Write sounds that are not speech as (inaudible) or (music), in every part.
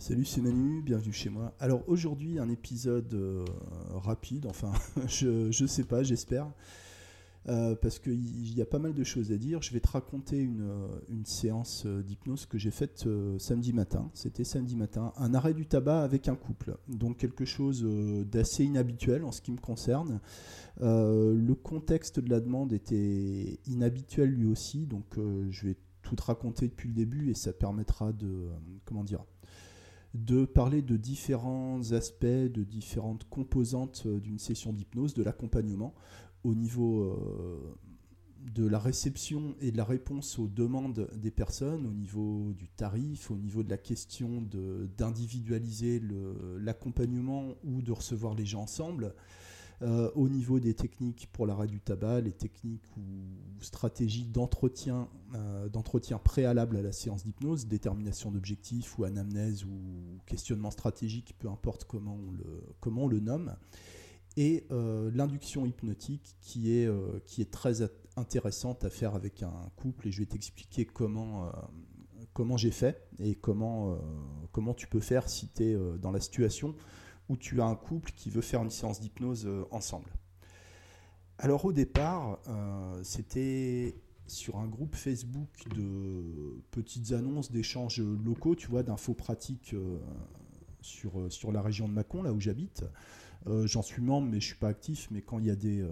Salut, c'est Manu, bienvenue chez moi. Alors aujourd'hui, un épisode euh, rapide, enfin, (laughs) je, je sais pas, j'espère, euh, parce qu'il y a pas mal de choses à dire. Je vais te raconter une, euh, séance d'hypnose que j'ai faite samedi matin. C'était samedi matin, un arrêt du tabac avec un couple. Donc quelque chose d'assez inhabituel en ce qui me concerne. le contexte de la demande était inhabituel lui aussi, donc je vais tout te raconter depuis le début et ça permettra de, comment dire, de parler de différents aspects, de différentes composantes euh, d'une session d'hypnose, de l'accompagnement au niveau euh, de la réception et de la réponse aux demandes des personnes, au niveau du tarif, au niveau de la question d'individualiser l'accompagnement ou de recevoir les gens ensemble. Euh, au niveau des techniques pour l'arrêt du tabac, les techniques ou stratégies d'entretien, euh, d'entretien préalable à la séance d'hypnose, détermination d'objectifs ou anamnèse ou questionnement stratégique, peu importe comment on le, comment on le nomme, et euh, l'induction hypnotique qui est, qui est très intéressante à faire avec un couple et je vais t'expliquer comment, comment j'ai fait et comment, comment tu peux faire si tu es dans la situation où tu as un couple qui veut faire une séance d'hypnose euh, ensemble. Alors au départ, euh, c'était sur un groupe Facebook de petites annonces d'échanges locaux, tu vois, d'infos pratiques euh, sur, sur la région de Mâcon, là où j'habite. J'en suis membre, mais je suis pas actif. Mais quand il y a des,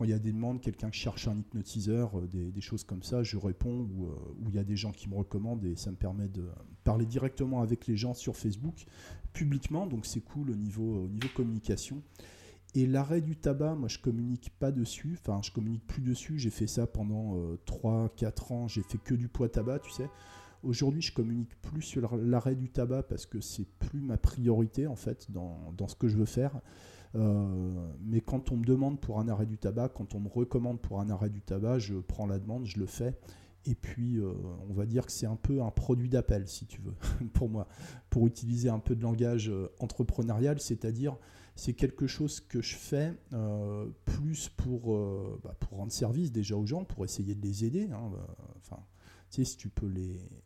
quand il y a des demandes, quelqu'un cherche un hypnotiseur, des, des, choses comme ça, je réponds. Ou il y a des gens qui me recommandent et ça me permet de parler directement avec les gens sur Facebook publiquement, donc c'est cool au niveau, au niveau communication. Et l'arrêt du tabac, moi je communique pas dessus, enfin je communique plus dessus, j'ai fait ça pendant 3-4 euh, ans, j'ai fait que du poids tabac, tu sais. Aujourd'hui je communique plus sur l'arrêt du tabac parce que c'est plus ma priorité en fait dans ce que je veux faire. Euh, mais quand on me demande pour un arrêt du tabac, quand on me recommande pour un arrêt du tabac, je prends la demande, je le fais. Et puis, euh, on va dire que c'est un peu un produit d'appel, si tu veux, (laughs) pour moi, pour utiliser un peu de langage euh, entrepreneurial, c'est-à-dire c'est quelque chose que je fais plus pour, bah, pour rendre service déjà aux gens, pour essayer de les aider. Hein, si tu peux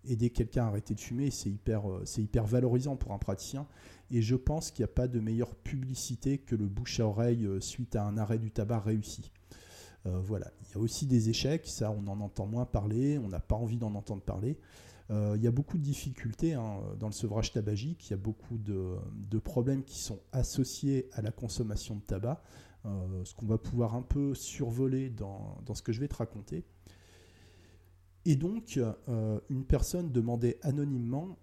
aider quelqu'un à arrêter de fumer, c'est hyper, c'est hyper valorisant pour un praticien. Et je pense qu'il n'y a pas de meilleure publicité que le bouche à oreille suite à un arrêt du tabac réussi. Euh, voilà. Il y a aussi des échecs, ça on en entend moins parler, on n'a pas envie d'en entendre parler. Euh, il y a beaucoup de difficultés hein, dans le sevrage tabagique, il y a beaucoup de, problèmes qui sont associés à la consommation de tabac, euh, ce qu'on va pouvoir un peu survoler dans, ce que je vais te raconter. Et donc, une personne demandait anonymement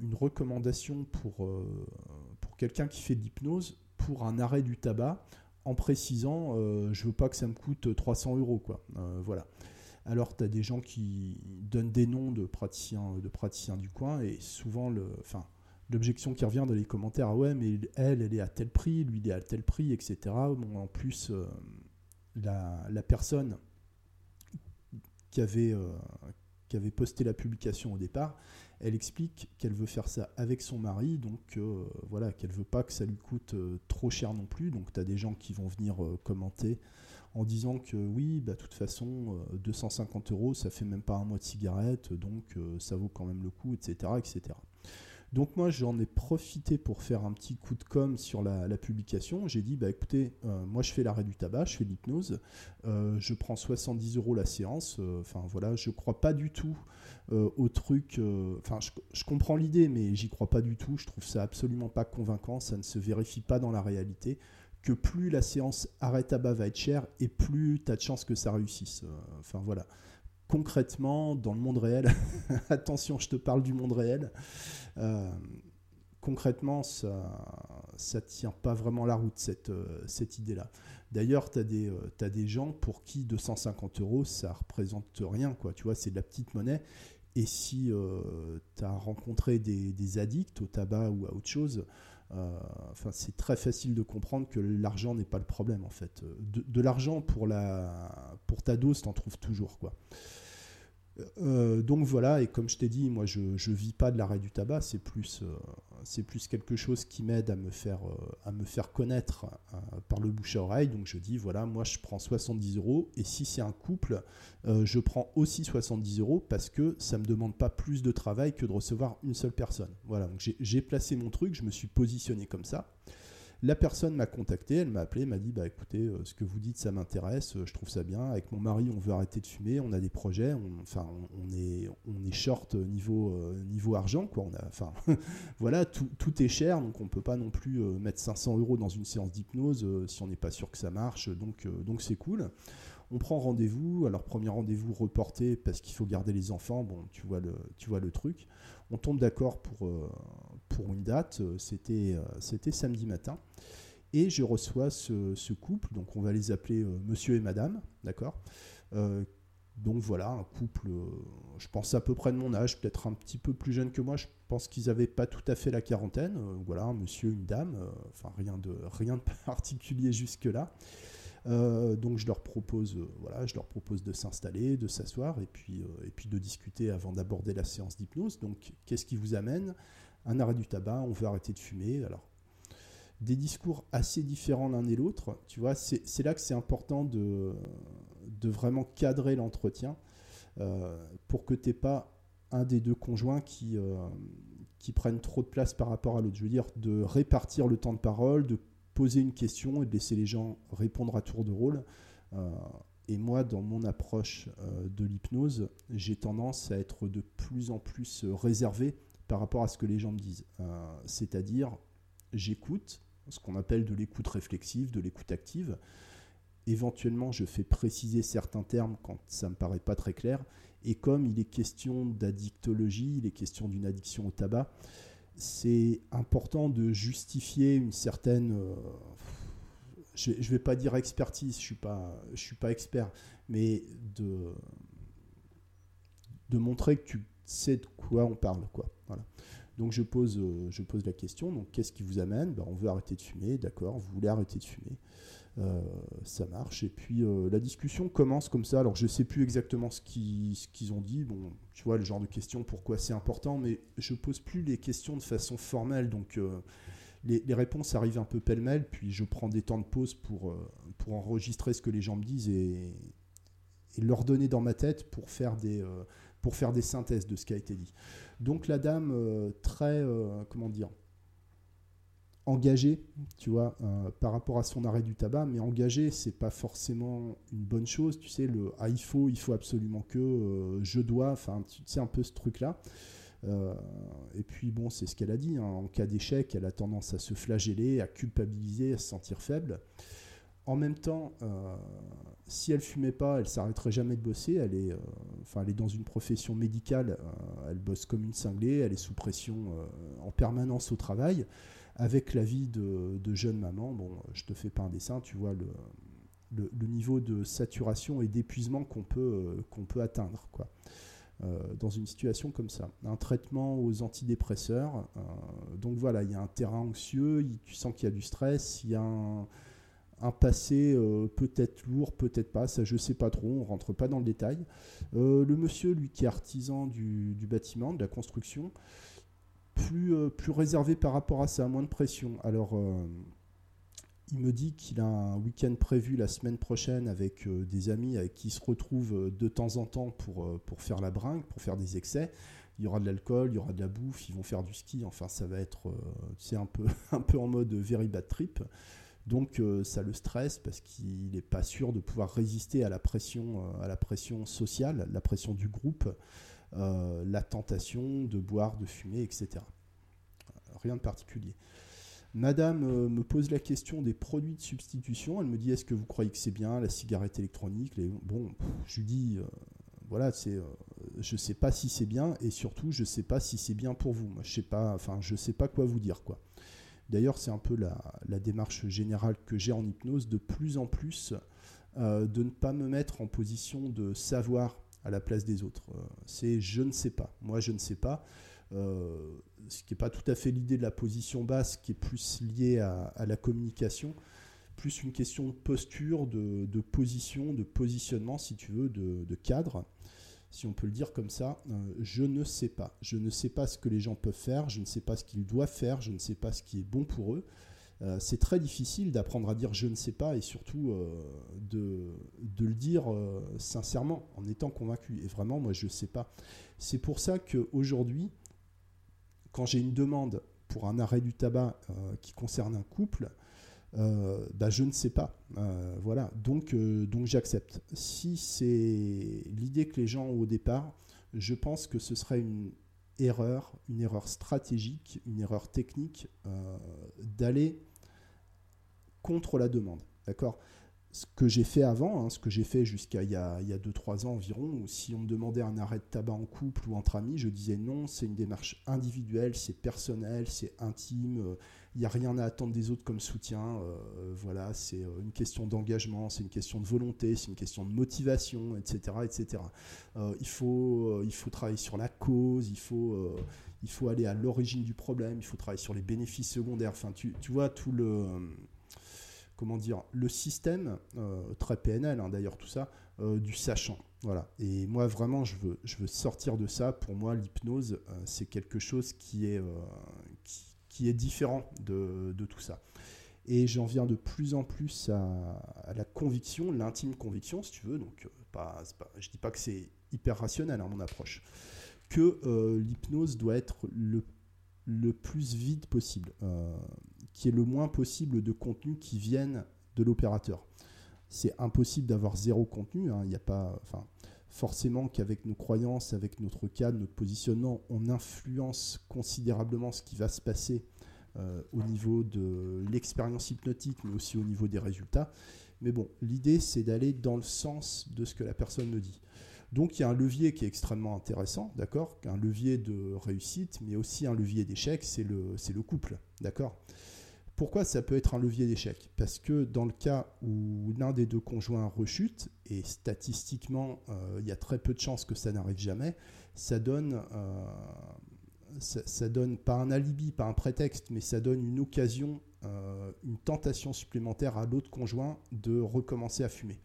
une recommandation pour, pour quelqu'un qui fait de l'hypnose pour un arrêt du tabac en précisant euh, je veux pas que ça me coûte 300 euros quoi. Euh, voilà alors tu as des gens qui donnent des noms de praticiens de praticiens du coin et souvent l'objection qui revient dans les commentaires ah ouais mais elle elle est à tel prix lui il est à tel prix etc en plus euh, la, la, personne qui avait qui avait posté la publication au départ elle explique qu'elle veut faire ça avec son mari, donc euh, voilà, qu'elle veut pas que ça lui coûte euh, trop cher non plus. Donc tu as des gens qui vont venir euh, commenter en disant que oui, bah, de toute façon, 250 euros, ça fait même pas un mois de cigarette, donc ça vaut quand même le coup, etc. etc. Donc moi j'en ai profité pour faire un petit coup de com sur la, publication. J'ai dit bah écoutez, euh, moi je fais l'arrêt du tabac, je fais l'hypnose, euh, je prends 70 euros la séance. Euh, enfin voilà, je crois pas du tout au truc. Enfin je, comprends l'idée, mais j'y crois pas du tout. Je trouve ça absolument pas convaincant. Ça ne se vérifie pas dans la réalité. Que plus la séance arrêt tabac va être chère et plus tu as de chances que ça réussisse. Enfin voilà concrètement, dans le monde réel, (laughs) attention, je te parle du monde réel, euh, concrètement, ça ne tient pas vraiment la route, cette, euh, cette idée-là. D'ailleurs, tu as, euh, as, des gens pour qui 250 euros, ça représente rien, quoi. Tu vois, c'est de la petite monnaie. Et si tu as rencontré des, des, addicts au tabac ou à autre chose, enfin, c'est très facile de comprendre que l'argent n'est pas le problème, en fait. De, l'argent pour, la, pour ta dose, tu en trouves toujours, quoi. Euh, donc voilà, et comme je t'ai dit, moi je ne vis pas de l'arrêt du tabac, c'est plus, euh, plus quelque chose qui m'aide à me faire, à me faire connaître par le bouche à oreille. Donc je dis, voilà, moi je prends 70 euros. Et si c'est un couple, je prends aussi 70 euros parce que ça ne me demande pas plus de travail que de recevoir une seule personne. Voilà, donc j'ai placé mon truc, je me suis positionné comme ça. La personne m'a contacté, elle m'a appelé, m'a dit bah écoutez, euh, ce que vous dites, ça m'intéresse, euh, je trouve ça bien. Avec mon mari, on veut arrêter de fumer, on a des projets, on, enfin on, est on est short niveau euh, niveau argent quoi. On a, enfin (laughs) voilà, tout, tout, est cher, donc on peut pas non plus mettre 500 euros dans une séance d'hypnose si on n'est pas sûr que ça marche. Donc donc c'est cool. On prend rendez-vous. Alors premier rendez-vous reporté parce qu'il faut garder les enfants. Bon, tu vois le tu vois le truc. On tombe d'accord pour pour une date. C'était c'était samedi matin. Et je reçois ce, couple, donc on va les appeler euh, monsieur et madame, d'accord euh, Donc voilà, un couple, euh, je pense à peu près de mon âge, peut-être un petit peu plus jeune que moi, je pense qu'ils n'avaient pas tout à fait la quarantaine. voilà, monsieur, une dame, enfin rien de, rien de (laughs) particulier jusque-là. donc je leur propose, voilà, je leur propose de s'installer, de s'asseoir et puis, et puis de discuter avant d'aborder la séance d'hypnose. Donc qu'est-ce qui vous amène Un arrêt du tabac, on veut arrêter de fumer. Alors des discours assez différents l'un et l'autre. Tu vois, c'est là que c'est important de, vraiment cadrer l'entretien euh, pour que tu n'aies pas un des deux conjoints qui, euh, prennent trop de place par rapport à l'autre. Je veux dire, de répartir le temps de parole, de poser une question et de laisser les gens répondre à tour de rôle. Euh, et moi, dans mon approche de l'hypnose, j'ai tendance à être de plus en plus réservé par rapport à ce que les gens me disent. C'est-à-dire, j'écoute, ce qu'on appelle de l'écoute réflexive, de l'écoute active. Éventuellement, je fais préciser certains termes quand ça me paraît pas très clair. Et comme il est question d'addictologie, il est question d'une addiction au tabac, c'est important de justifier une certaine... Euh, je ne vais pas dire expertise, je ne suis, pas, suis pas expert, mais de, de montrer que tu sais de quoi on parle. Quoi. Voilà. Donc je pose, euh, je pose la question, donc qu'est-ce qui vous amène? Ben, On veut arrêter de fumer, d'accord, vous voulez arrêter de fumer. Euh, ça marche. Et puis euh, la discussion commence comme ça. Alors je sais plus exactement ce qu'ils ont dit. Bon, tu vois, le genre de questions, pourquoi c'est important, mais je pose plus les questions de façon formelle. Donc les, réponses arrivent un peu pêle-mêle, puis je prends des temps de pause pour, pour enregistrer ce que les gens me disent et, et leur donner dans ma tête pour faire des, pour faire des synthèses de ce qui a été dit. Donc la dame, euh, très, euh, comment dire, engagée, tu vois, euh, par rapport à son arrêt du tabac, mais engagée, c'est pas forcément une bonne chose, tu sais, le ah, il faut, il faut absolument que, je dois, enfin, tu sais, un peu ce truc-là. et puis bon, c'est ce qu'elle a dit, hein, en cas d'échec, elle a tendance à se flageller, à culpabiliser, à se sentir faible. En même temps, si elle fumait pas, elle s'arrêterait jamais de bosser. Elle est, euh, enfin, elle est dans une profession médicale. Euh, elle bosse comme une cinglée. Elle est sous pression euh, en permanence au travail. Avec la vie de, jeune maman, bon, je te fais pas un dessin. Tu vois le, le, niveau de saturation et d'épuisement qu'on peut, qu'on peut atteindre, quoi. dans une situation comme ça. Un traitement aux antidépresseurs. donc voilà, il y a un terrain anxieux. tu sens qu'il y a du stress. Il y a un un passé euh, peut-être lourd, peut-être pas, ça je sais pas trop, on rentre pas dans le détail. Euh, le monsieur, lui qui est artisan du, bâtiment, de la construction, plus, euh, plus réservé par rapport à ça, moins de pression. Alors, il me dit qu'il a un week-end prévu la semaine prochaine avec des amis avec qui se retrouve de temps en temps pour, faire la bringue, pour faire des excès. Il y aura de l'alcool, il y aura de la bouffe, ils vont faire du ski, enfin ça va être un peu, (laughs) un peu en mode very bad trip. Donc euh, ça le stresse parce qu'il n'est pas sûr de pouvoir résister à la pression, euh, à la pression sociale, la pression du groupe, euh, la tentation de boire, de fumer, etc. Rien de particulier. Madame me pose la question des produits de substitution. Elle me dit est-ce que vous croyez que c'est bien la cigarette électronique Bon, je lui dis voilà, c'est, je sais pas si c'est bien et surtout je sais pas si c'est bien pour vous. Moi, je sais pas, enfin je sais pas quoi vous dire quoi. D'ailleurs, c'est un peu la, démarche générale que j'ai en hypnose, de plus en plus euh, de ne pas me mettre en position de savoir à la place des autres. Euh, c'est je ne sais pas. Moi, je ne sais pas. Euh, ce qui n'est pas tout à fait l'idée de la position basse, qui est plus liée à, la communication, plus une question de posture, de, position, de positionnement, si tu veux, de, cadre. Si on peut le dire comme ça, je ne sais pas. Je ne sais pas ce que les gens peuvent faire, je ne sais pas ce qu'ils doivent faire, je ne sais pas ce qui est bon pour eux. c'est très difficile d'apprendre à dire je ne sais pas et surtout de, de, le dire sincèrement, en étant convaincu. Et vraiment, moi, je ne sais pas. C'est pour ça qu'aujourd'hui, quand j'ai une demande pour un arrêt du tabac qui concerne un couple, euh, bah, je ne sais pas. Euh, voilà, donc, euh, donc j'accepte. Si c'est l'idée que les gens ont au départ, je pense que ce serait une erreur, une erreur stratégique, une erreur technique d'aller contre la demande. D'accord? Ce que j'ai fait avant, hein, ce que j'ai fait jusqu'à il y a 2-3 ans environ, où si on me demandait un arrêt de tabac en couple ou entre amis, je disais non, c'est une démarche individuelle, c'est personnel, c'est intime, il n'y a rien à attendre des autres comme soutien. Euh, voilà, c'est euh, une question d'engagement, c'est une question de volonté, c'est une question de motivation, etc. etc. Euh, il, faut, il faut travailler sur la cause, il faut, il faut aller à l'origine du problème, il faut travailler sur les bénéfices secondaires. Enfin, tu, tu vois, tout le comment dire, le système, très PNL hein, d'ailleurs tout ça, du sachant. Voilà. Et moi vraiment, je veux, je veux sortir de ça. Pour moi, l'hypnose, c'est quelque chose qui est, qui, qui est différent de, tout ça. Et j'en viens de plus en plus à, la conviction, l'intime conviction, si tu veux. Donc, euh, pas, je dis pas que c'est hyper rationnel, hein, mon approche, que euh, l'hypnose doit être le, le, plus vide possible, euh, qu'il y ait le moins possible de contenu qui viennent de l'opérateur. C'est impossible d'avoir zéro contenu. Hein, il n'y a pas, enfin, forcément qu'avec nos croyances, avec notre cadre, notre positionnement, on influence considérablement ce qui va se passer euh, au niveau de l'expérience hypnotique, mais aussi au niveau des résultats. Mais bon, l'idée, c'est d'aller dans le sens de ce que la personne me dit. Donc il y a un levier qui est extrêmement intéressant, d'accord? Un levier de réussite, mais aussi un levier d'échec, c'est le, le couple, d'accord? Pourquoi ça peut être un levier d'échec? Parce que dans le cas où l'un des deux conjoints rechute, et statistiquement euh, il y a très peu de chances que ça n'arrive jamais, ça donne, euh, pas un alibi, pas un prétexte, mais ça donne une occasion, euh, une tentation supplémentaire à l'autre conjoint de recommencer à fumer.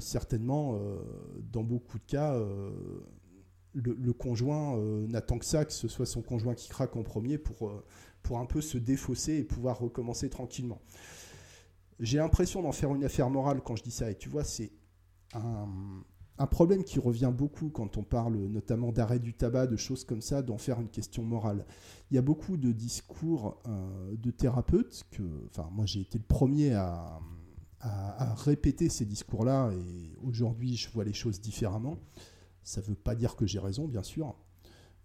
certainement, dans beaucoup de cas, le, conjoint n'attend que ça, que ce soit son conjoint qui craque en premier pour pour un peu se défausser et pouvoir recommencer tranquillement. J'ai l'impression d'en faire une affaire morale quand je dis ça. Et tu vois, c'est un, problème qui revient beaucoup quand on parle notamment d'arrêt du tabac, de choses comme ça, d'en faire une question morale. Il y a beaucoup de discours euh, de thérapeutes moi j'ai été le premier à répéter ces discours-là et aujourd'hui je vois les choses différemment. Ça ne veut pas dire que j'ai raison, bien sûr.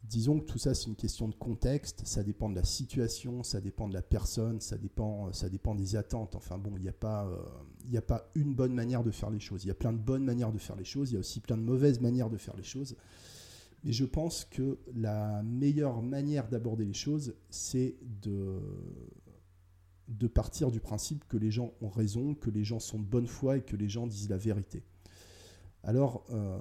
Disons que tout ça, c'est une question de contexte, ça dépend de la situation, ça dépend de la personne, ça dépend, dépend des attentes. Enfin bon, il n'y a, pas, euh, a pas une bonne manière de faire les choses. Il y a plein de bonnes manières de faire les choses, il y a aussi plein de mauvaises manières de faire les choses. Mais je pense que la meilleure manière d'aborder les choses, c'est de, de partir du principe que les gens ont raison, que les gens sont de bonne foi et que les gens disent la vérité. Alors, euh,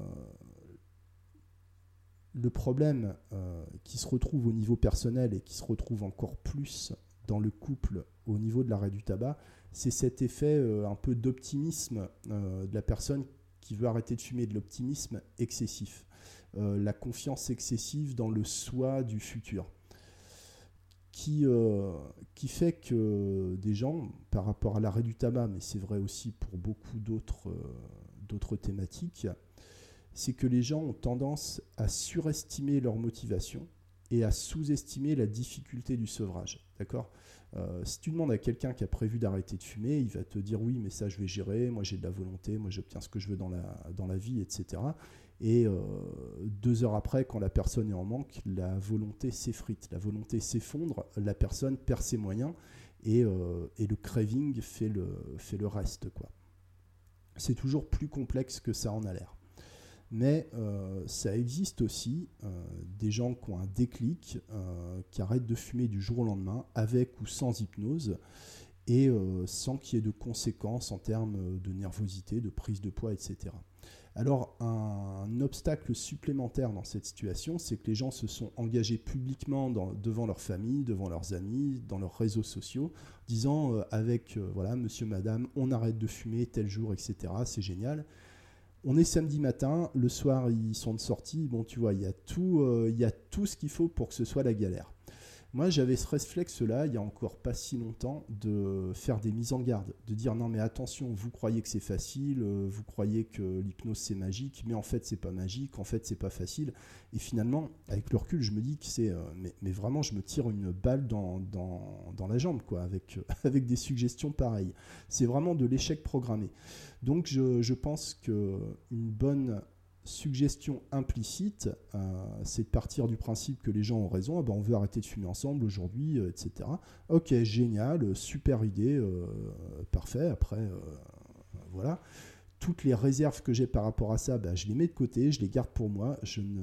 le problème euh, qui se retrouve au niveau personnel et qui se retrouve encore plus dans le couple au niveau de l'arrêt du tabac, c'est cet effet euh, un peu d'optimisme euh, de la personne qui veut arrêter de fumer, de l'optimisme excessif, la confiance excessive dans le soi du futur. Qui, qui fait que des gens, par rapport à l'arrêt du tabac, mais c'est vrai aussi pour beaucoup d'autres thématiques, c'est que les gens ont tendance à surestimer leur motivation et à sous-estimer la difficulté du sevrage. D'accord? Euh, Si tu demandes à quelqu'un qui a prévu d'arrêter de fumer, il va te dire oui, mais ça je vais gérer, moi j'ai de la volonté, moi j'obtiens ce que je veux dans la, vie, etc. Et euh, deux heures après, quand la personne est en manque, la volonté s'effrite, la volonté s'effondre, la personne perd ses moyens et, euh, le craving fait le, fait le reste. C'est toujours plus complexe que ça en a l'air. Mais euh, ça existe aussi euh, des gens qui ont un déclic, euh, qui arrêtent de fumer du jour au lendemain, avec ou sans hypnose, et sans qu'il y ait de conséquences en termes de nervosité, de prise de poids, etc. Alors un, obstacle supplémentaire dans cette situation, c'est que les gens se sont engagés publiquement devant leur famille, devant leurs amis, dans leurs réseaux sociaux, disant avec voilà monsieur, madame, on arrête de fumer tel jour, etc. C'est génial On est samedi matin, le soir ils sont de sortie. Bon, tu vois, il y a tout, il y a tout ce qu'il faut pour que ce soit la galère. Moi, j'avais ce réflexe-là, il y a encore pas si longtemps, de faire des mises en garde, de dire non mais attention, vous croyez que c'est facile, euh, vous croyez que l'hypnose c'est magique, mais en fait c'est pas magique, en fait c'est pas facile. Et finalement, avec le recul, je me dis que c'est, euh, mais, vraiment, je me tire une balle dans, dans, la jambe, quoi, avec, (laughs) avec des suggestions pareilles. C'est vraiment de l'échec programmé. Donc je, je pense qu'une bonne suggestion implicite, euh, c'est de partir du principe que les gens ont raison, ah ben, on veut arrêter de fumer ensemble aujourd'hui, euh, etc. Ok, génial, super idée, euh, parfait, après, voilà. Toutes les réserves que j'ai par rapport à ça, ben, je les mets de côté, je les garde pour moi, je ne,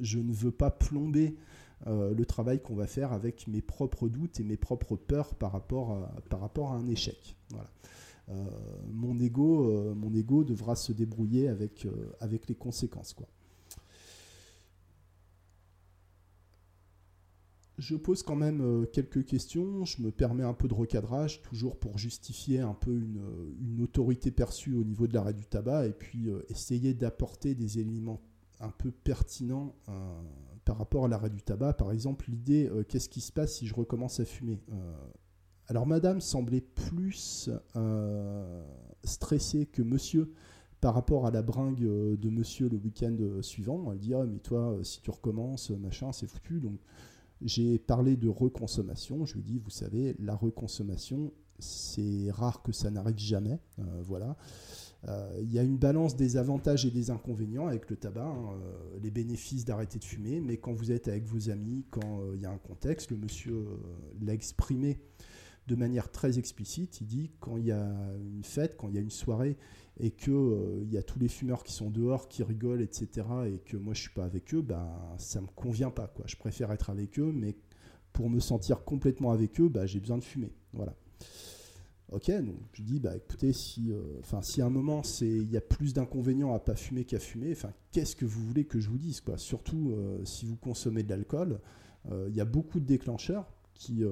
je ne veux pas plomber le travail qu'on va faire avec mes propres doutes et mes propres peurs par rapport à, par rapport à un échec. Voilà. Euh, mon ego, euh, mon ego devra se débrouiller avec, euh, avec les conséquences. Je pose quand même quelques questions, je me permets un peu de recadrage, toujours pour justifier un peu une, autorité perçue au niveau de l'arrêt du tabac, et puis essayer d'apporter des éléments un peu pertinents par rapport à l'arrêt du tabac. Par exemple, l'idée, qu'est-ce qui se passe si je recommence à fumer alors madame semblait plus euh, stressée que monsieur par rapport à la bringue euh, de monsieur le week-end euh, suivant. Elle dit ah, mais toi si tu recommences machin c'est foutu. Donc j'ai parlé de reconsommation. Je lui dis vous savez la reconsommation c'est rare que ça n'arrive jamais. voilà. Il y a une balance des avantages et des inconvénients avec le tabac, hein, les bénéfices d'arrêter de fumer, mais quand vous êtes avec vos amis, quand il y a un contexte, le monsieur l'a exprimé de manière très explicite. Il dit quand il y a une fête, quand il y a une soirée et que euh, il y a tous les fumeurs qui sont dehors, qui rigolent, etc. et que moi je suis pas avec eux, ben ça me convient pas. Quoi. Je préfère être avec eux, mais pour me sentir complètement avec eux, ben, j'ai besoin de fumer. Voilà. Ok, donc je dis bah écoutez, si, euh, si à un moment il y a plus d'inconvénients à pas fumer qu'à fumer, enfin qu'est-ce que vous voulez que je vous dise quoi? Surtout euh, si vous consommez de l'alcool, il y a beaucoup de déclencheurs qui,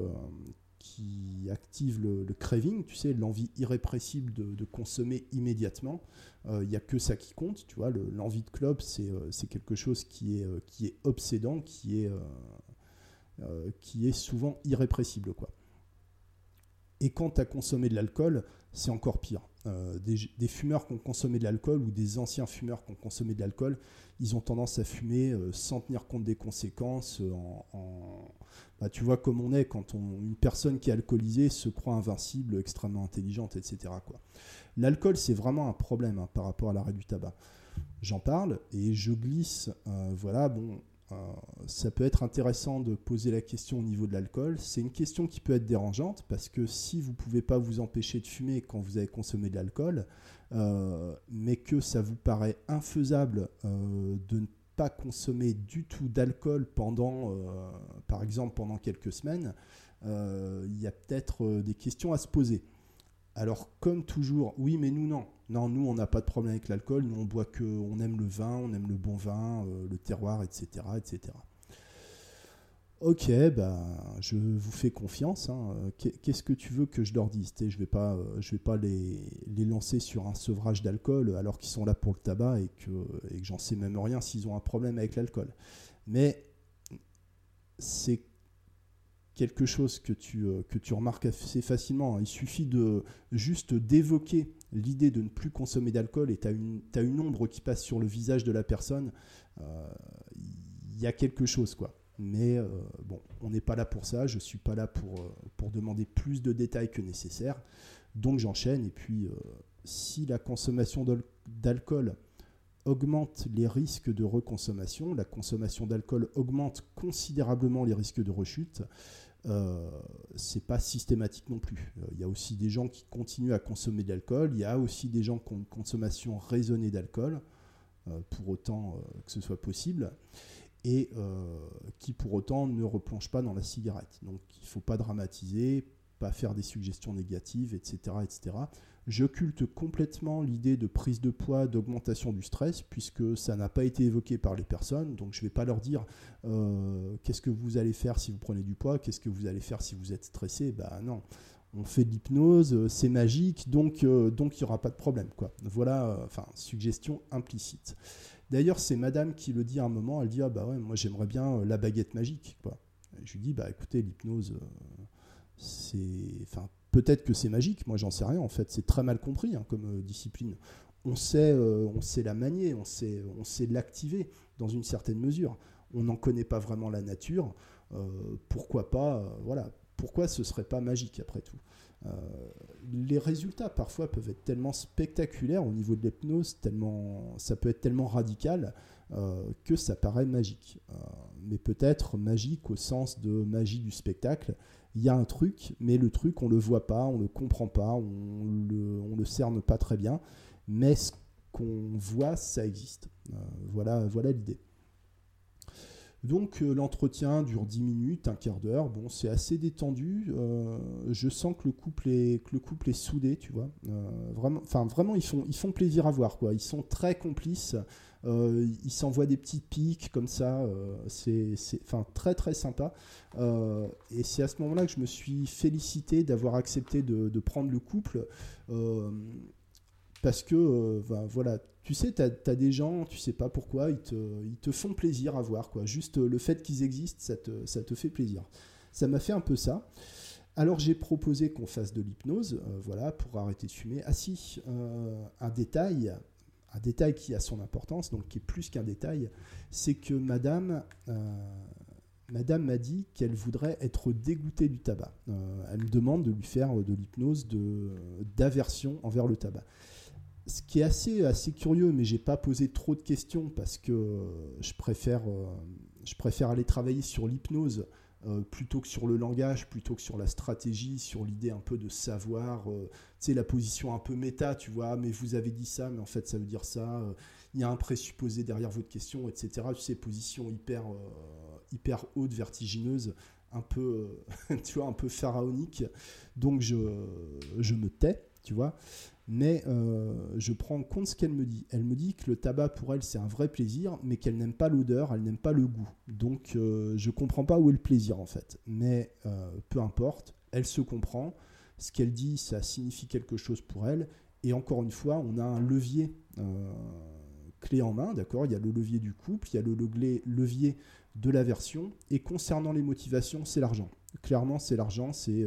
qui active le, craving, tu sais, l'envie irrépressible de, consommer immédiatement. Il euh, n'y a que ça qui compte, tu vois. L'envie de club, euh, c'est quelque chose qui est, euh, qui est obsédant, qui est, qui est souvent irrépressible, quoi. Et quand tu as consommé de l'alcool, c'est encore pire. Des, fumeurs qui ont consommé de l'alcool ou des anciens fumeurs qui ont consommé de l'alcool, ils ont tendance à fumer sans tenir compte des conséquences, en, bah, tu vois comme on est quand une personne qui est alcoolisée se croit invincible, extrêmement intelligente, etc. L'alcool, c'est vraiment un problème hein, par rapport à l'arrêt du tabac. J'en parle et je glisse. Euh, voilà, bon, euh, ça peut être intéressant de poser la question au niveau de l'alcool. C'est une question qui peut être dérangeante parce que si vous ne pouvez pas vous empêcher de fumer quand vous avez consommé de l'alcool, euh, mais que ça vous paraît infaisable de ne pas consommer du tout d'alcool pendant, euh, par exemple, pendant quelques semaines, euh, il y a peut-être euh, des questions à se poser. Alors, comme toujours, oui, mais nous, non. Non, nous, on n'a pas de problème avec l'alcool. Nous, on boit que, on aime le vin, on aime le bon vin, le terroir, etc., etc. Ok, bah, je vous fais confiance. Hein. Qu'est-ce que tu veux que je leur dise? Je ne vais pas, pas les, lancer sur un sevrage d'alcool alors qu'ils sont là pour le tabac et que, et que j'en sais même rien s'ils ont un problème avec l'alcool. Mais c'est quelque chose que tu, euh, que tu remarques assez facilement. Il suffit de juste d'évoquer l'idée de ne plus consommer d'alcool et tu as une, ombre qui passe sur le visage de la personne. Euh, il y a quelque chose, quoi. Mais euh, bon, on n'est pas là pour ça. Je ne suis pas là pour, euh, pour demander plus de détails que nécessaire. Donc j'enchaîne. Et puis, euh, si la consommation d'alcool augmente les risques de reconsommation, la consommation d'alcool augmente considérablement les risques de rechute. Euh, c'est pas systématique non plus. Il y a aussi des gens qui continuent à consommer de l'alcool. Il y a aussi des gens qui ont une consommation raisonnée d'alcool, pour autant que ce soit possible et euh, qui pour autant ne replonge pas dans la cigarette. Donc il ne faut pas dramatiser, pas faire des suggestions négatives, etc. etc. J'occulte complètement l'idée de prise de poids, d'augmentation du stress, puisque ça n'a pas été évoqué par les personnes. Donc je ne vais pas leur dire euh, qu'est-ce que vous allez faire si vous prenez du poids, qu'est-ce que vous allez faire si vous êtes stressé. Ben non, on fait de l'hypnose, c'est magique, donc donc il n'y aura pas de problème. Voilà, enfin, suggestion implicite. D'ailleurs, c'est madame qui le dit un moment, elle dit Ah bah ouais, moi j'aimerais bien la baguette magique. Quoi. je lui dis Bah écoutez, l'hypnose, c'est. Enfin, peut-être que c'est magique, moi j'en sais rien en fait, c'est très mal compris hein, comme discipline on sait, euh, on sait la manier, on sait, on sait l'activer dans une certaine mesure. On n'en connaît pas vraiment la nature. Euh, pourquoi pas, euh, voilà, pourquoi ce serait pas magique après tout? Les résultats parfois peuvent être tellement spectaculaires au niveau de l'hypnose, tellement, ça peut être tellement radical que ça paraît magique. mais peut-être magique au sens de magie du spectacle. Il y a un truc, mais le truc on le voit pas, on le comprend pas, on le, le cerne pas très bien mais ce qu'on voit, ça existe. Euh, voilà voilà l'idée. Donc euh, l'entretien dure 10 minutes, un quart d'heure. Bon, c'est assez détendu. Euh, je sens que le couple est que le couple est soudé, tu vois. vraiment, enfin vraiment, ils font ils font plaisir à voir quoi. Ils sont très complices. ils s'envoient des petites piques comme ça. c'est très très sympa. et c'est à ce moment-là que je me suis félicité d'avoir accepté de, de, prendre le couple parce que, euh, ben, voilà, tu sais, tu as, des gens, tu sais pas pourquoi, ils te, font plaisir à voir. Quoi. Juste euh, le fait qu'ils existent, ça te, fait plaisir. Ça m'a fait un peu ça. Alors j'ai proposé qu'on fasse de l'hypnose, euh, voilà, pour arrêter de fumer. Ah si, un détail, un détail qui a son importance, donc qui est plus qu'un détail, c'est que Madame, Madame m'a dit qu'elle voudrait être dégoûtée du tabac. elle me demande de lui faire de l'hypnose d'aversion envers le tabac ce qui est assez, assez curieux, mais j'ai pas posé trop de questions parce que je préfère, euh, je préfère aller travailler sur l'hypnose euh, plutôt que sur le langage, plutôt que sur la stratégie, sur l'idée un peu de savoir, euh, tu sais, la position un peu méta, tu vois, mais vous avez dit ça, mais en fait ça veut dire ça, il y a un présupposé derrière votre question, etc. Tu sais, position hyper, hyper haute, vertigineuse, un peu, (laughs) tu vois, un peu pharaonique. Donc je, je me tais, tu vois mais euh, je prends en compte ce qu'elle me dit. Elle me dit que le tabac pour elle c'est un vrai plaisir, mais qu'elle n'aime pas l'odeur, elle n'aime pas le goût. Donc euh, je comprends pas où est le plaisir en fait. Mais euh, peu importe, elle se comprend. Ce qu'elle dit, ça signifie quelque chose pour elle. Et encore une fois, on a un levier clé en main, d'accord? Il y a le levier du couple, il y a le levier de l'aversion. Et concernant les motivations, c'est l'argent. Clairement, c'est l'argent, c'est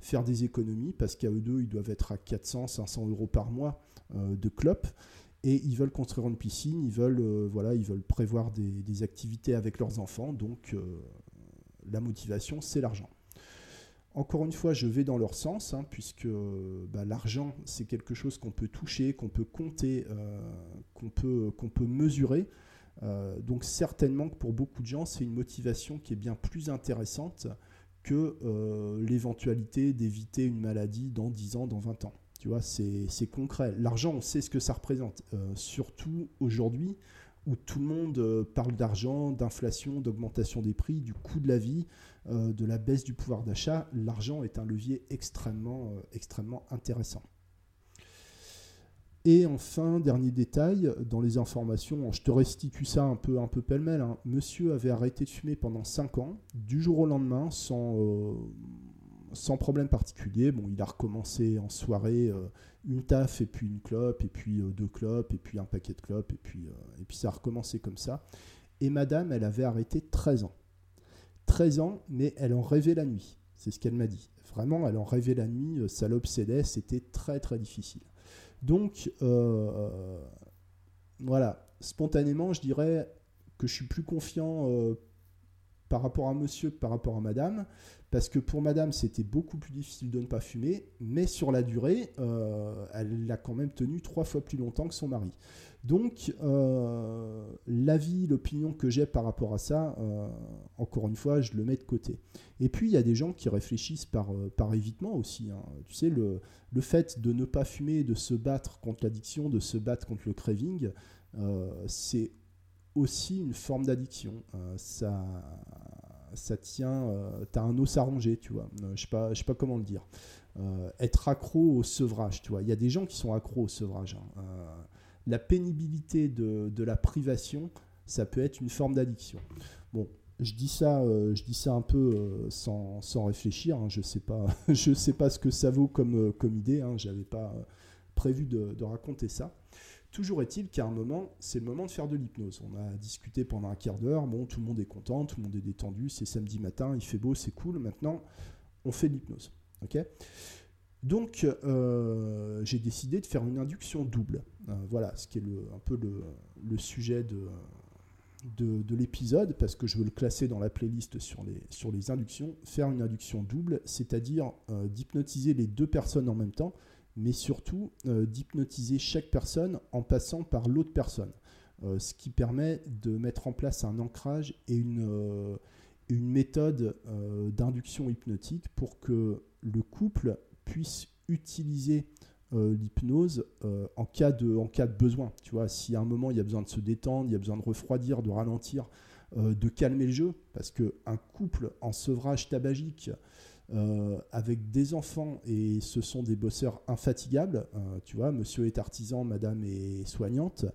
faire des économies parce qu'à eux deux, ils doivent être à 400, 500 euros par mois euh, de clope. Et ils veulent construire une piscine, ils veulent, euh, voilà, ils veulent prévoir des, activités avec leurs enfants. Donc euh, la motivation, c'est l'argent. Encore une fois, je vais dans leur sens, hein, puisque bah, l'argent, c'est quelque chose qu'on peut toucher, qu'on peut compter, qu'on peut, qu'on peut mesurer. donc certainement que pour beaucoup de gens, c'est une motivation qui est bien plus intéressante que euh, l'éventualité d'éviter une maladie dans 10 ans, dans 20 ans. Tu vois, c'est concret. L'argent, on sait ce que ça représente. Euh, surtout aujourd'hui, où tout le monde euh, parle d'argent, d'inflation, d'augmentation des prix, du coût de la vie, de la baisse du pouvoir d'achat, l'argent est un levier extrêmement, extrêmement intéressant. Et enfin, dernier détail, dans les informations, je te restitue ça un peu, un pêle-mêle. Hein. Monsieur avait arrêté de fumer pendant 5 ans, du jour au lendemain, sans, euh, sans problème particulier. Bon, il a recommencé en soirée euh, une taf et puis une clope, et puis euh, deux clopes, et puis un paquet de clopes, et puis, et puis ça a recommencé comme ça. Et madame, elle avait arrêté 13 ans. 13 ans, mais elle en rêvait la nuit. C'est ce qu'elle m'a dit. Vraiment, elle en rêvait la nuit, ça l'obsédait, c'était très très difficile. Donc, euh, voilà, spontanément, je dirais que je suis plus confiant euh, par rapport à monsieur que par rapport à madame, parce que pour madame, c'était beaucoup plus difficile de ne pas fumer, mais sur la durée, euh, elle l'a quand même tenu trois fois plus longtemps que son mari. Donc, euh, l'avis, l'opinion que j'ai par rapport à ça, euh, encore une fois, je le mets de côté. Et puis, il y a des gens qui réfléchissent par, par évitement aussi. Hein. Tu sais, le, le, fait de ne pas fumer, de se battre contre l'addiction, de se battre contre le craving, c'est aussi une forme d'addiction. ça, ça tient, tu as un os à ronger, tu vois. je ne sais, pas, sais pas comment le dire. être accro au sevrage, tu vois. Il y a des gens qui sont accros au sevrage. Hein la pénibilité de, la privation, ça peut être une forme d'addiction. Bon, je dis ça, euh, je dis ça un peu euh, sans, réfléchir. Hein. je sais pas, (laughs) je sais pas ce que ça vaut comme, euh, idée. Hein, J'avais pas prévu de, raconter ça. Toujours est-il qu'à un moment, c'est le moment de faire de l'hypnose. On a discuté pendant un quart d'heure. Bon, tout le monde est content, tout le monde est détendu. C'est samedi matin, il fait beau, c'est cool. Maintenant, on fait de l'hypnose. Donc, j'ai décidé de faire une induction double. voilà, ce qui est un peu le, sujet de, de, l'épisode, parce que je veux le classer dans la playlist sur les, sur les inductions, faire une induction double, c'est-à-dire euh, d'hypnotiser les deux personnes en même temps, mais surtout euh, d'hypnotiser chaque personne en passant par l'autre personne. Euh, ce qui permet de mettre en place un ancrage et une, une méthode d'induction hypnotique pour que le couple puisse utiliser euh, l'hypnose euh, en, cas de, en cas de besoin. Tu vois, si à un moment il y a besoin de se détendre, il y a besoin de refroidir, de ralentir, euh, de calmer le jeu, parce qu'un couple en sevrage tabagique avec des enfants et ce sont des bosseurs infatigables, tu vois, monsieur est artisan, madame est soignante,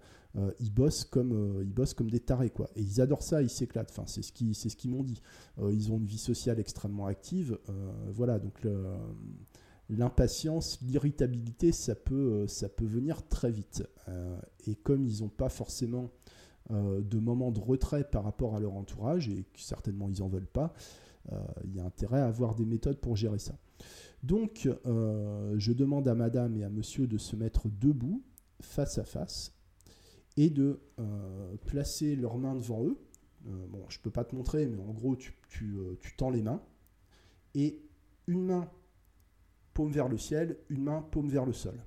ils bossent comme ils bossent comme des tarés quoi. Et ils adorent ça, ils s'éclatent. Enfin, c'est ce qui c'est ce qu'ils m'ont dit. ils ont une vie sociale extrêmement active. voilà, donc l'impatience, l'irritabilité, ça peut, euh, ça peut venir très vite. Euh, et comme ils n'ont pas forcément euh, de moments de retrait par rapport à leur entourage, et certainement ils n'en veulent pas, il y a intérêt à avoir des méthodes pour gérer ça. Donc, je demande à madame et à monsieur de se mettre debout, face à face, et de placer leurs mains devant eux. bon, je ne peux pas te montrer, mais en gros, tu, tends les mains, et une main paume vers le ciel, une main paume vers le sol.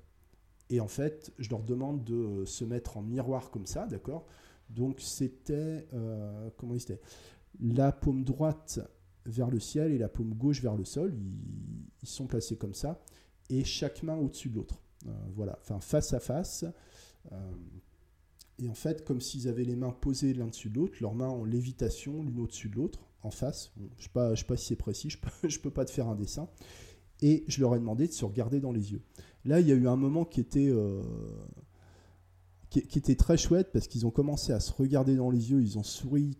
Et en fait, je leur demande de euh, se mettre en miroir comme ça, d'accord? Donc c'était, euh, comment c'était La paume droite vers le ciel et la paume gauche vers le sol, ils, sont placés comme ça, et chaque main au-dessus de l'autre. Euh, voilà, enfin face à face. et en fait, comme s'ils avaient les mains posées l'un dessus de l'autre, leurs mains en lévitation, l'une au-dessus de l'autre, en face. je ne sais, pas, si c'est précis, je ne peux, (laughs) peux, pas te faire un dessin et je leur ai demandé de se regarder dans les yeux. Là, il y a eu un moment qui était, euh, qui, était très chouette parce qu'ils ont commencé à se regarder dans les yeux, ils ont souri,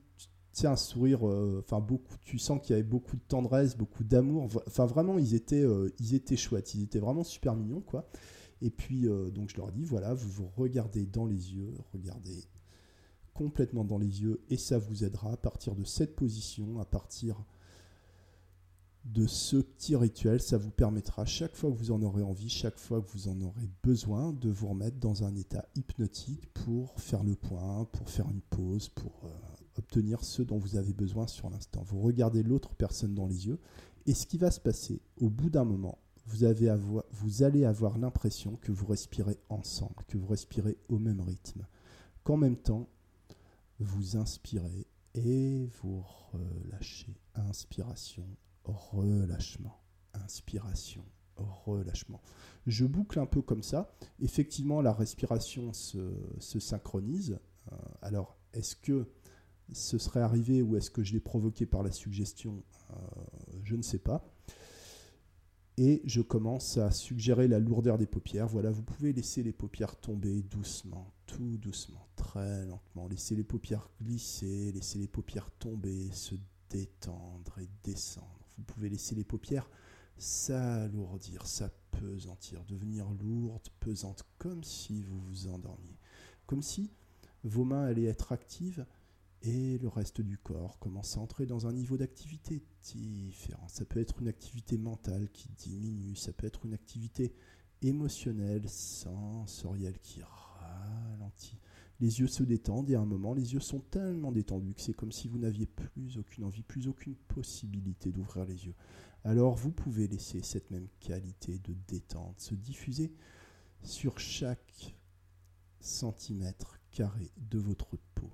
un sourire, euh, enfin beaucoup, tu sens qu'il y avait beaucoup de tendresse, beaucoup d'amour, enfin vraiment, ils étaient, euh, ils étaient chouettes, ils étaient vraiment super mignons, quoi. Et puis, donc je leur ai dit, voilà, vous vous regardez dans les yeux, regardez complètement dans les yeux, et ça vous aidera à partir de cette position, à partir de ce petit rituel. Ça vous permettra, chaque fois que vous en aurez envie, chaque fois que vous en aurez besoin, de vous remettre dans un état hypnotique pour faire le point, pour faire une pause, pour euh, obtenir ce dont vous avez besoin sur l'instant. Vous regardez l'autre personne dans les yeux et ce qui va se passer au bout d'un moment, vous, allez avoir l'impression que vous respirez ensemble, que vous respirez au même rythme, qu'en même temps, vous inspirez et vous relâchez. Inspiration, relâchement, inspiration, relâchement. Je boucle un peu comme ça. Effectivement, la respiration se, synchronise. Euh, alors, est-ce que ce serait arrivé ou est-ce que je l'ai provoqué par la suggestion euh, Je ne sais pas. Et je commence à suggérer la lourdeur des paupières. Voilà, vous pouvez laisser les paupières tomber doucement, tout doucement, très lentement. Laissez les paupières glisser, laissez les paupières tomber, se détendre et descendre vous pouvez laisser les paupières s'alourdir, s'apesantir, devenir lourdes, pesantes, comme si vous vous endormiez, comme si vos mains allaient être actives et le reste du corps commence à entrer dans un niveau d'activité différent. Ça peut être une activité mentale qui diminue, ça peut être une activité émotionnelle, sensorielle qui ralentit les yeux se détendent et à un moment, les yeux sont tellement détendus que c'est comme si vous n'aviez plus aucune envie, plus aucune possibilité d'ouvrir les yeux. Alors vous pouvez laisser cette même qualité de détente se diffuser sur chaque centimètre carré de votre peau.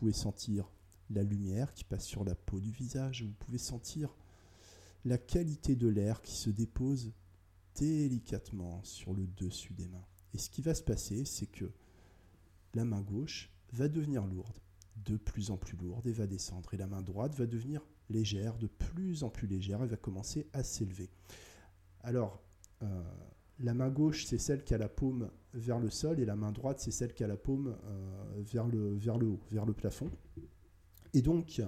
Pouvez sentir la lumière qui passe sur la peau du visage, vous pouvez sentir la qualité de l'air qui se dépose délicatement sur le dessus des mains. Et ce qui va se passer, c'est que la main gauche va devenir lourde, de plus en plus lourde, et va descendre. Et la main droite va devenir légère, de plus en plus légère, et va commencer à s'élever. Alors, euh, la main gauche, c'est celle qui a la paume vers le sol, et la main droite, c'est celle qui a la paume euh, vers, le, haut, vers le plafond. Et donc,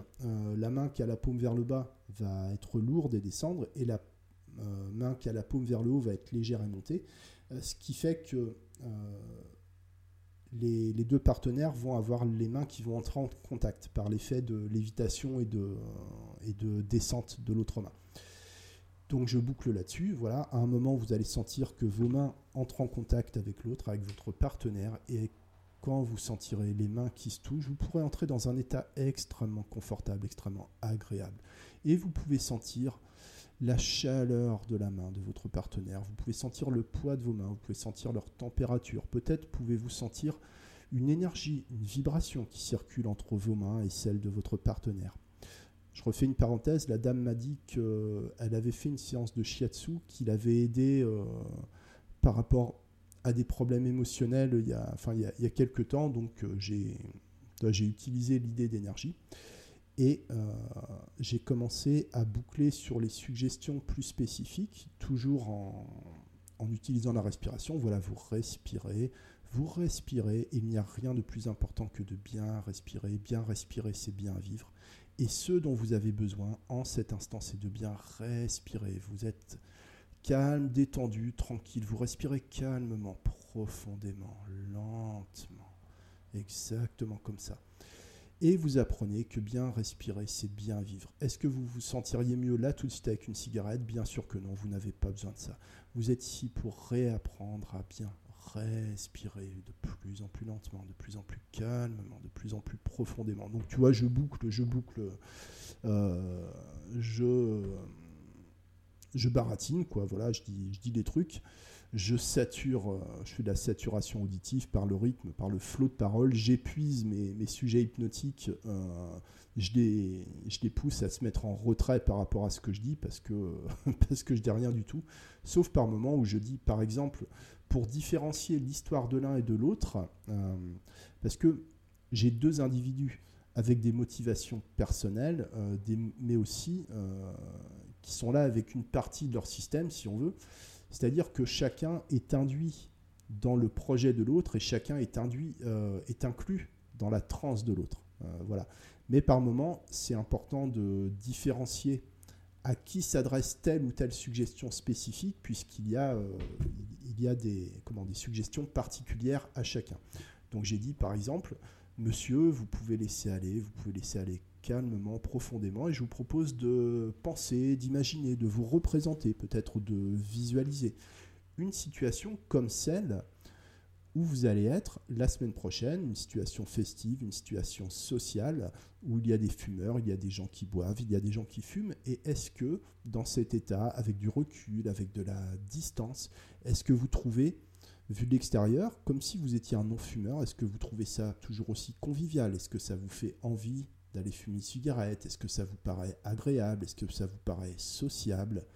la main qui a la paume vers le bas va être lourde et descendre, et la main qui a la paume vers le haut va être légère et monter, ce qui fait que les, deux partenaires vont avoir les mains qui vont entrer en contact par l'effet de lévitation et de descente de l'autre main. Donc je boucle là-dessus. Voilà, à un moment, vous allez sentir que vos mains entrent en contact avec l'autre, avec votre partenaire, et quand vous sentirez les mains qui se touchent, vous pourrez entrer dans un état extrêmement confortable, extrêmement agréable. Et vous pouvez sentir la chaleur de la main de votre partenaire, vous pouvez sentir le poids de vos mains, vous pouvez sentir leur température, peut-être pouvez-vous sentir une énergie, une vibration qui circule entre vos mains et celle de votre partenaire. Je refais une parenthèse, la dame m'a dit qu'elle avait fait une séance de shiatsu qui l'avait aidé euh, par rapport à des problèmes émotionnels il y a, enfin, il y a, quelques temps, donc euh, j'ai utilisé l'idée d'énergie. Et euh, j'ai commencé à boucler sur les suggestions plus spécifiques, toujours en, utilisant la respiration. Voilà, vous respirez, vous respirez. Il n'y a rien de plus important que de bien respirer. Bien respirer, c'est bien vivre. Et ce dont vous avez besoin en cet instant, c'est de bien respirer. Vous êtes calme, détendu, tranquille. Vous respirez calmement, profondément, lentement. Exactement comme ça et vous apprenez que bien respirer, c'est bien vivre. Est-ce que vous vous sentiriez mieux là tout de suite avec une cigarette? Bien sûr que non, vous n'avez pas besoin de ça. Vous êtes ici pour réapprendre à bien respirer de plus en plus lentement, de plus en plus calmement, de plus en plus profondément. Donc tu vois, je boucle, je boucle, euh, je, je baratine, quoi. Voilà, je dis, je dis des trucs je sature, euh, je fais de la saturation auditive par le rythme, par le flot de parole, j'épuise mes, mes, sujets hypnotiques, euh, je, les, je, les, pousse à se mettre en retrait par rapport à ce que je dis parce que, (laughs) parce que je dis rien du tout, sauf par moments où je dis, par exemple, pour différencier l'histoire de l'un et de l'autre, euh, parce que j'ai deux individus avec des motivations personnelles, des, mais aussi qui sont là avec une partie de leur système, si on veut, c'est-à-dire que chacun est induit dans le projet de l'autre et chacun est, induit, euh, est inclus dans la transe de l'autre. Euh, voilà. Mais par moment, c'est important de différencier à qui s'adresse telle ou telle suggestion spécifique, puisqu'il y a, euh, il y a des, comment, des suggestions particulières à chacun. Donc j'ai dit par exemple, monsieur, vous pouvez laisser aller, vous pouvez laisser aller calmement, profondément, et je vous propose de penser, d'imaginer, de vous représenter, peut-être de visualiser une situation comme celle où vous allez être la semaine prochaine, une situation festive, une situation sociale, où il y a des fumeurs, il y a des gens qui boivent, il y a des gens qui fument, et est-ce que dans cet état, avec du recul, avec de la distance, est-ce que vous trouvez, vu de l'extérieur, comme si vous étiez un non-fumeur, est-ce que vous trouvez ça toujours aussi convivial? Est-ce que ça vous fait envie d'aller fumer une cigarette? Est-ce que ça vous paraît agréable? Est-ce que ça vous paraît sociable?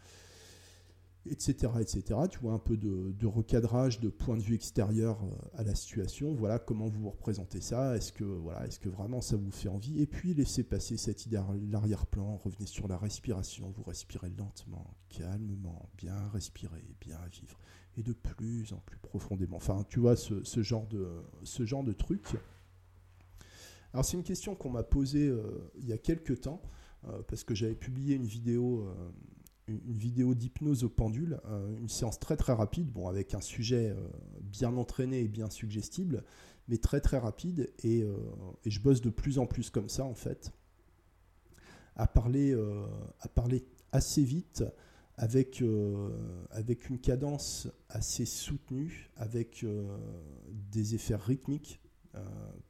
Etc., etc. Tu vois un peu de, recadrage de point de vue extérieur euh, à la situation. Voilà comment vous représentez ça. Est-ce que, voilà, est-ce que vraiment ça vous fait envie? Et puis laissez passer cette idée l'arrière-plan. Revenez sur la respiration. Vous respirez lentement, calmement, bien respirer, bien vivre. Et de plus en plus profondément. Enfin, tu vois, ce, genre, de, ce genre truc. Alors c'est une question qu'on m'a posée euh, il y a quelques temps, euh, parce que j'avais publié une vidéo, une, vidéo d'hypnose au pendule, une séance très très rapide, bon, avec un sujet bien entraîné et bien suggestible, mais très très rapide, et, je bosse de plus en plus comme ça en fait, à parler, à parler assez vite, avec, avec une cadence assez soutenue, avec des effets rythmiques euh,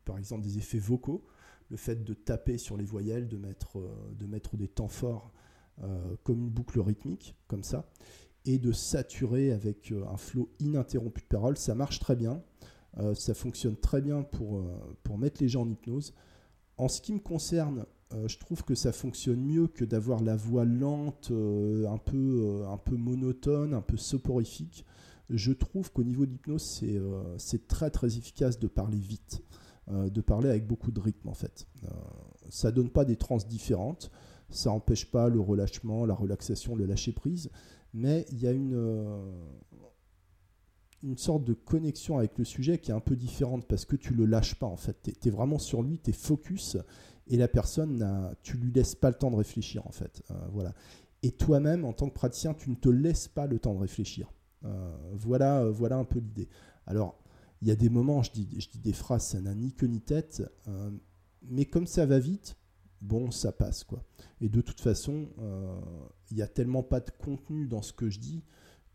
par exemple des effets vocaux, le fait de taper sur les voyelles, de mettre, euh, de mettre des temps forts euh, comme une boucle rythmique, comme ça, et de saturer avec un flot ininterrompu de paroles, ça marche très bien. ça fonctionne très bien pour, pour mettre les gens en hypnose. En ce qui me concerne, je trouve que ça fonctionne mieux que d'avoir la voix lente, un, peu, un peu monotone, un peu soporifique je trouve qu'au niveau de l'hypnose, euh, c'est très très efficace de parler vite, euh, de parler avec beaucoup de rythme en fait. Euh, ça donne pas des trans différentes, ça n'empêche pas le relâchement, la relaxation, le lâcher prise, mais il y a une une sorte de connexion avec le sujet qui est un peu différente parce que tu le lâches pas en fait. Tu es, vraiment sur lui, tu es focus et la personne, tu lui laisses pas le temps de réfléchir en fait. Euh, voilà. Et toi-même, en tant que praticien, tu ne te laisses pas le temps de réfléchir. Euh, voilà, euh, voilà un peu l'idée. Alors, il y a des moments, je dis, je dis des phrases, ça n'a ni queue ni tête, mais comme ça va vite, bon, ça passe quoi. Et de toute façon, il n'y a tellement pas de contenu dans ce que je dis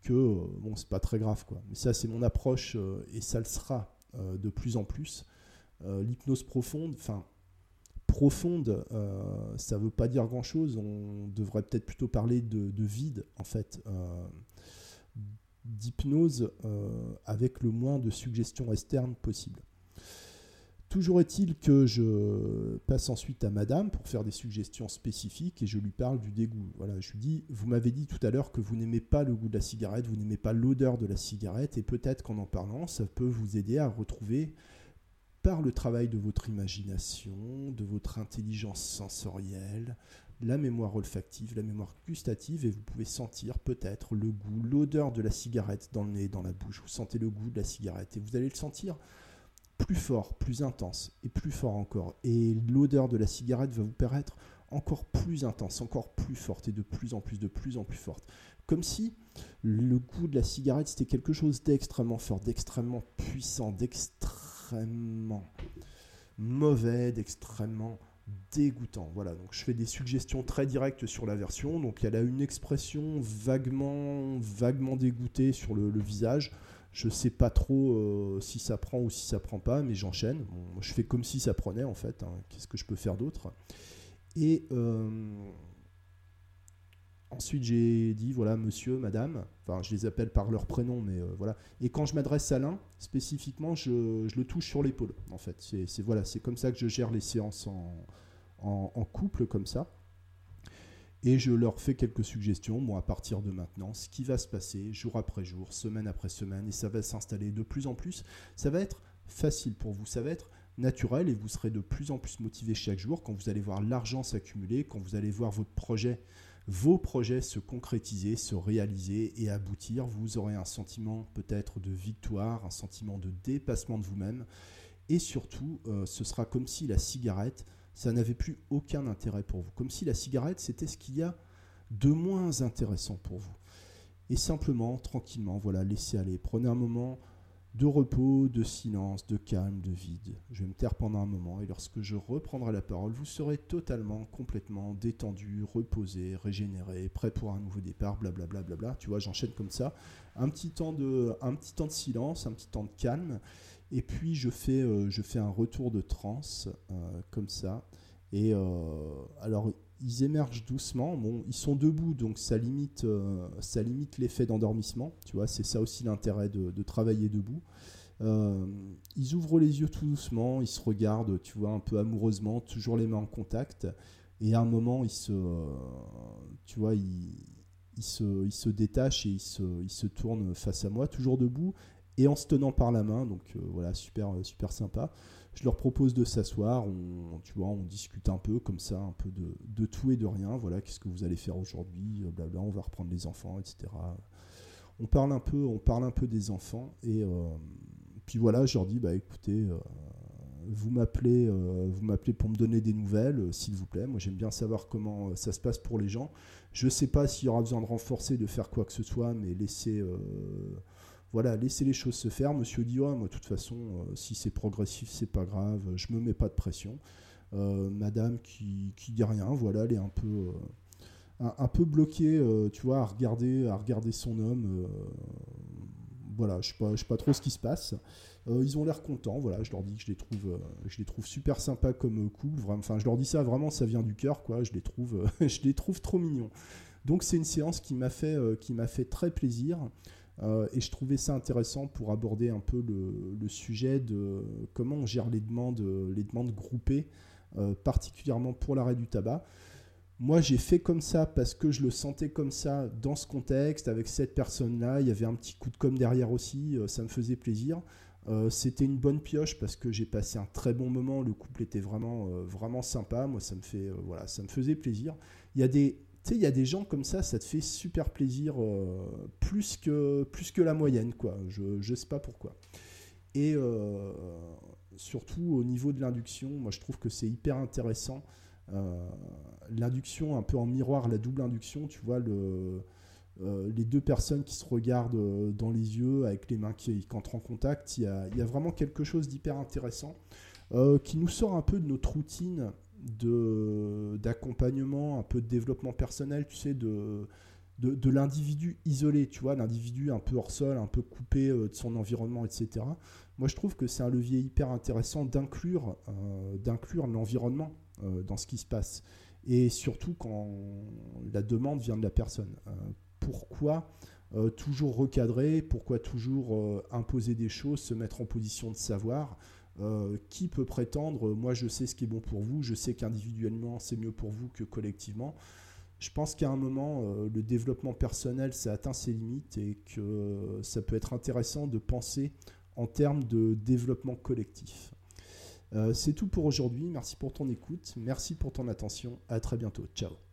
que euh, bon, c'est pas très grave quoi. Mais ça, c'est mon approche euh, et ça le sera euh, de plus en plus. L'hypnose profonde, enfin profonde, ça veut pas dire grand chose. On devrait peut-être plutôt parler de, vide en fait d'hypnose avec le moins de suggestions externes possible. Toujours est-il que je passe ensuite à madame pour faire des suggestions spécifiques et je lui parle du dégoût. Voilà, je lui dis Vous m'avez dit tout à l'heure que vous n'aimez pas le goût de la cigarette, vous n'aimez pas l'odeur de la cigarette, et peut-être qu'en en parlant, ça peut vous aider à retrouver, par le travail de votre imagination, de votre intelligence sensorielle, la mémoire olfactive, la mémoire gustative, et vous pouvez sentir peut-être le goût, l'odeur de la cigarette dans le nez, dans la bouche. Vous sentez le goût de la cigarette, et vous allez le sentir plus fort, plus intense et plus fort encore. Et l'odeur de la cigarette va vous paraître encore plus intense, encore plus forte et de plus en plus, de plus en plus forte. Comme si le goût de la cigarette c'était quelque chose d'extrêmement fort, d'extrêmement puissant, d'extrêmement mauvais, d'extrêmement dégoûtant. Voilà, donc je fais des suggestions très directes sur la version. Donc elle a une expression vaguement, vaguement dégoûtée sur le visage. Je sais pas trop euh, si ça prend ou si ça prend pas, mais j'enchaîne. je fais comme si ça prenait en fait. Hein. Qu'est-ce que je peux faire d'autre? Et euh, ensuite j'ai dit voilà monsieur, madame. Enfin je les appelle par leur prénom, mais euh, voilà. Et quand je m'adresse à l'un spécifiquement, je, le touche sur l'épaule. En fait, c'est voilà, c'est comme ça que je gère les séances en couple comme ça et je leur fais quelques suggestions, moi, à partir de maintenant, ce qui va se passer jour après jour, semaine après semaine, et ça va s'installer de plus en plus. Ça va être facile pour vous, ça va être naturel, et vous serez de plus en plus motivé chaque jour quand vous allez voir l'argent s'accumuler, quand vous allez voir vos projets se concrétiser, se réaliser et aboutir. Vous aurez un sentiment peut-être de victoire, un sentiment de dépassement de vous-même, et surtout, euh, ce sera comme si la cigarette ça n'avait plus aucun intérêt pour vous. Comme si la cigarette, c'était ce qu'il y a de moins intéressant pour vous. Et simplement, tranquillement, voilà, laissez aller. Prenez un moment de repos, de silence, de calme, de vide. Je vais me taire pendant un moment et lorsque je reprendrai la parole, vous serez totalement, complètement détendu, reposé, régénéré, prêt pour un nouveau départ, blablabla. Bla, bla, bla, Tu vois, j'enchaîne comme ça. Un petit, temps de, un petit temps de silence, un petit temps de calme. Et puis je fais, euh, je fais un retour de transe euh, comme ça. Et euh, alors ils émergent doucement. Bon, ils sont debout, donc ça limite, ça limite l'effet d'endormissement. Tu vois, c'est ça aussi l'intérêt de, travailler debout. ils ouvrent les yeux tout doucement, ils se regardent, tu vois, un peu amoureusement, toujours les mains en contact. Et à un moment, ils se, tu vois, ils, se, ils se détachent et ils se, ils se tournent face à moi, toujours debout et en se tenant par la main. Donc euh, voilà, super, euh, super sympa. Je leur propose de s'asseoir, on, tu vois, on discute un peu comme ça, un peu de, tout et de rien. Voilà, qu'est-ce que vous allez faire aujourd'hui, euh, blabla, on va reprendre les enfants, etc. On parle un peu, on parle un peu des enfants et puis voilà, je leur dis bah écoutez, vous m'appelez, vous m'appelez pour me donner des nouvelles, s'il vous plaît. Moi, j'aime bien savoir comment ça se passe pour les gens. Je ne sais pas s'il y aura besoin de renforcer, de faire quoi que ce soit, mais laissez, voilà, laissez les choses se faire. Monsieur dit, moi, de toute façon, euh, si c'est progressif, c'est pas grave, je me mets pas de pression. Euh, madame qui, qui dit rien, voilà, elle est un peu, euh, un, peu bloquée, tu vois, à regarder, à regarder son homme. voilà, je sais pas trop ce qui se passe. ils ont l'air contents, voilà, je leur dis que je les trouve, je les trouve super sympas comme couple. Enfin, je leur dis ça vraiment, ça vient du cœur, quoi. Je les trouve, (laughs) je les trouve trop mignons. Donc c'est une séance qui m'a fait, qui m'a fait très plaisir. Euh, et je trouvais ça intéressant pour aborder un peu le, sujet de comment on gère les demandes, les demandes groupées, euh, particulièrement pour l'arrêt du tabac. Moi, j'ai fait comme ça parce que je le sentais comme ça dans ce contexte, avec cette personne-là. Il y avait un petit coup de com derrière aussi, euh, ça me faisait plaisir. C'était une bonne pioche parce que j'ai passé un très bon moment. Le couple était vraiment, vraiment sympa. Moi, ça me, fait, voilà, ça me faisait plaisir. Il y a des tu sais, il y a des gens comme ça, ça te fait super plaisir, plus, que, plus que la moyenne, quoi. Je ne sais pas pourquoi. Et surtout au niveau de l'induction, moi je trouve que c'est hyper intéressant. l'induction un peu en miroir, la double induction, tu vois, le, les deux personnes qui se regardent dans les yeux avec les mains qui, entrent en contact, il y a, y a, vraiment quelque chose d'hyper intéressant qui nous sort un peu de notre routine d'accompagnement, un peu de développement personnel, tu sais, de, de, l'individu isolé, tu vois, l'individu un peu hors sol, un peu coupé euh, de son environnement, etc. Moi, je trouve que c'est un levier hyper intéressant d'inclure euh, d'inclure l'environnement euh, dans ce qui se passe. Et surtout quand la demande vient de la personne. pourquoi toujours recadrer Pourquoi toujours imposer des choses, se mettre en position de savoir qui peut prétendre, moi je sais ce qui est bon pour vous, je sais qu'individuellement c'est mieux pour vous que collectivement je pense qu'à un moment, euh, le développement personnel, ça atteint ses limites et que ça peut être intéressant de penser en termes de développement collectif. Euh, c'est tout pour aujourd'hui. Merci pour ton écoute. Merci pour ton attention. À très bientôt. Ciao.